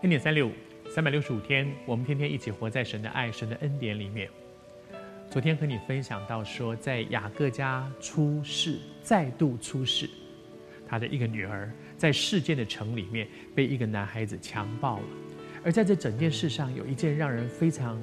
零点三六五，三百六十五天，我们天天一起活在神的爱、神的恩典里面。昨天和你分享到说，在雅各家出事，再度出事，他的一个女儿在示剑的城里面被一个男孩子强暴了。而在这整件事上，有一件让人非常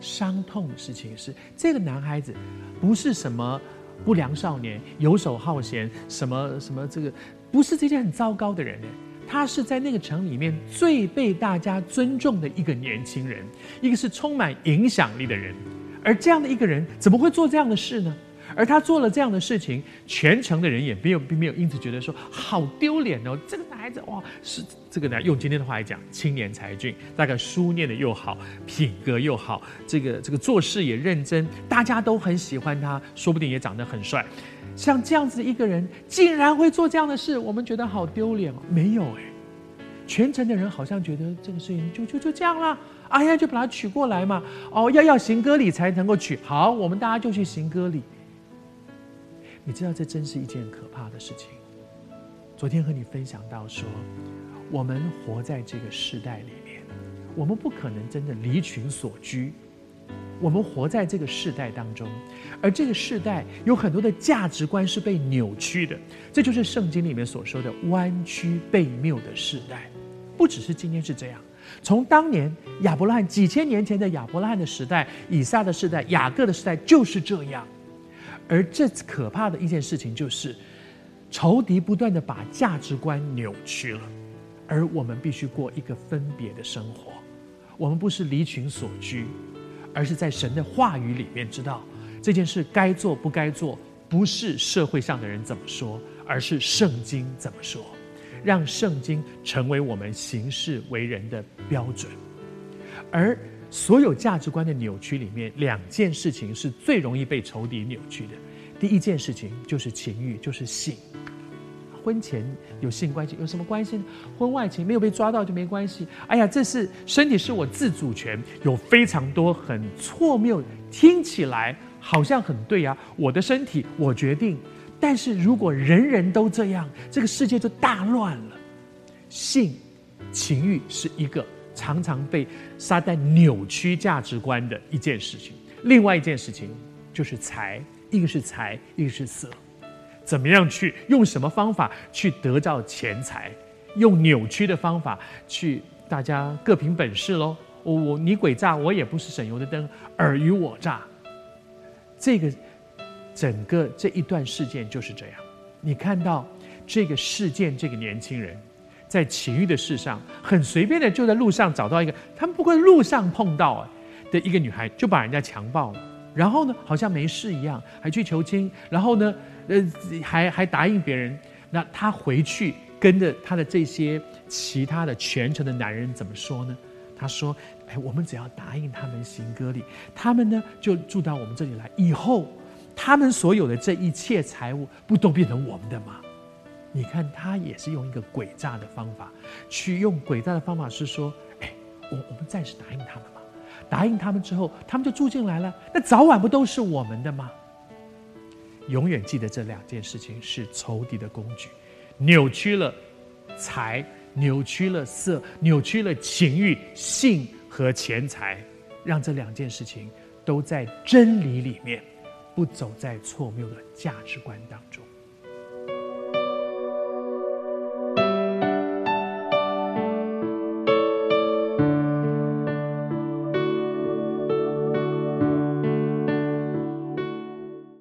伤痛的事情是，这个男孩子不是什么不良少年、游手好闲，什么什么这个，不是这件很糟糕的人呢。他是在那个城里面最被大家尊重的一个年轻人，一个是充满影响力的人。而这样的一个人怎么会做这样的事呢？而他做了这样的事情，全城的人也没有并没有因此觉得说好丢脸哦。这个男孩子哇，是这个男用今天的话来讲，青年才俊，大概书念的又好，品格又好，这个这个做事也认真，大家都很喜欢他，说不定也长得很帅。像这样子一个人，竟然会做这样的事，我们觉得好丢脸哦。没有哎，全城的人好像觉得这个事情就就就这样了。哎呀，就把它娶过来嘛！哦，要要行割礼才能够娶。好，我们大家就去行割礼。你知道，这真是一件可怕的事情。昨天和你分享到说，我们活在这个世代里面，我们不可能真的离群所居。我们活在这个世代当中，而这个世代有很多的价值观是被扭曲的。这就是圣经里面所说的弯曲悖谬的世代。不只是今天是这样。从当年亚伯拉罕几千年前的亚伯拉罕的时代，以撒的时代，雅各的时代就是这样。而这可怕的一件事情就是，仇敌不断的把价值观扭曲了，而我们必须过一个分别的生活。我们不是离群所居，而是在神的话语里面知道这件事该做不该做，不是社会上的人怎么说，而是圣经怎么说。让圣经成为我们行事为人的标准，而所有价值观的扭曲里面，两件事情是最容易被仇敌扭曲的。第一件事情就是情欲，就是性。婚前有性关系有什么关系呢？婚外情没有被抓到就没关系。哎呀，这是身体是我自主权，有非常多很错谬，听起来好像很对啊，我的身体我决定。但是如果人人都这样，这个世界就大乱了。性、情欲是一个常常被撒旦扭曲价值观的一件事情。另外一件事情就是财，一个是财，一个是色。怎么样去用什么方法去得到钱财？用扭曲的方法去，大家各凭本事喽。我我你诡诈，我也不是省油的灯，尔虞我诈。这个。整个这一段事件就是这样，你看到这个事件，这个年轻人在情欲的事上很随便的就在路上找到一个，他们不过路上碰到的一个女孩，就把人家强暴了，然后呢好像没事一样，还去求亲，然后呢，呃，还还答应别人，那他回去跟着他的这些其他的全城的男人怎么说呢？他说：“哎，我们只要答应他们行割礼，他们呢就住到我们这里来，以后。”他们所有的这一切财物，不都变成我们的吗？你看，他也是用一个诡诈的方法，去用诡诈的方法是说，哎，我我们暂时答应他们嘛，答应他们之后，他们就住进来了，那早晚不都是我们的吗？永远记得这两件事情是仇敌的工具，扭曲了财，扭曲了色，扭曲了情欲、性和钱财，让这两件事情都在真理里面。不走在错谬的价值观当中。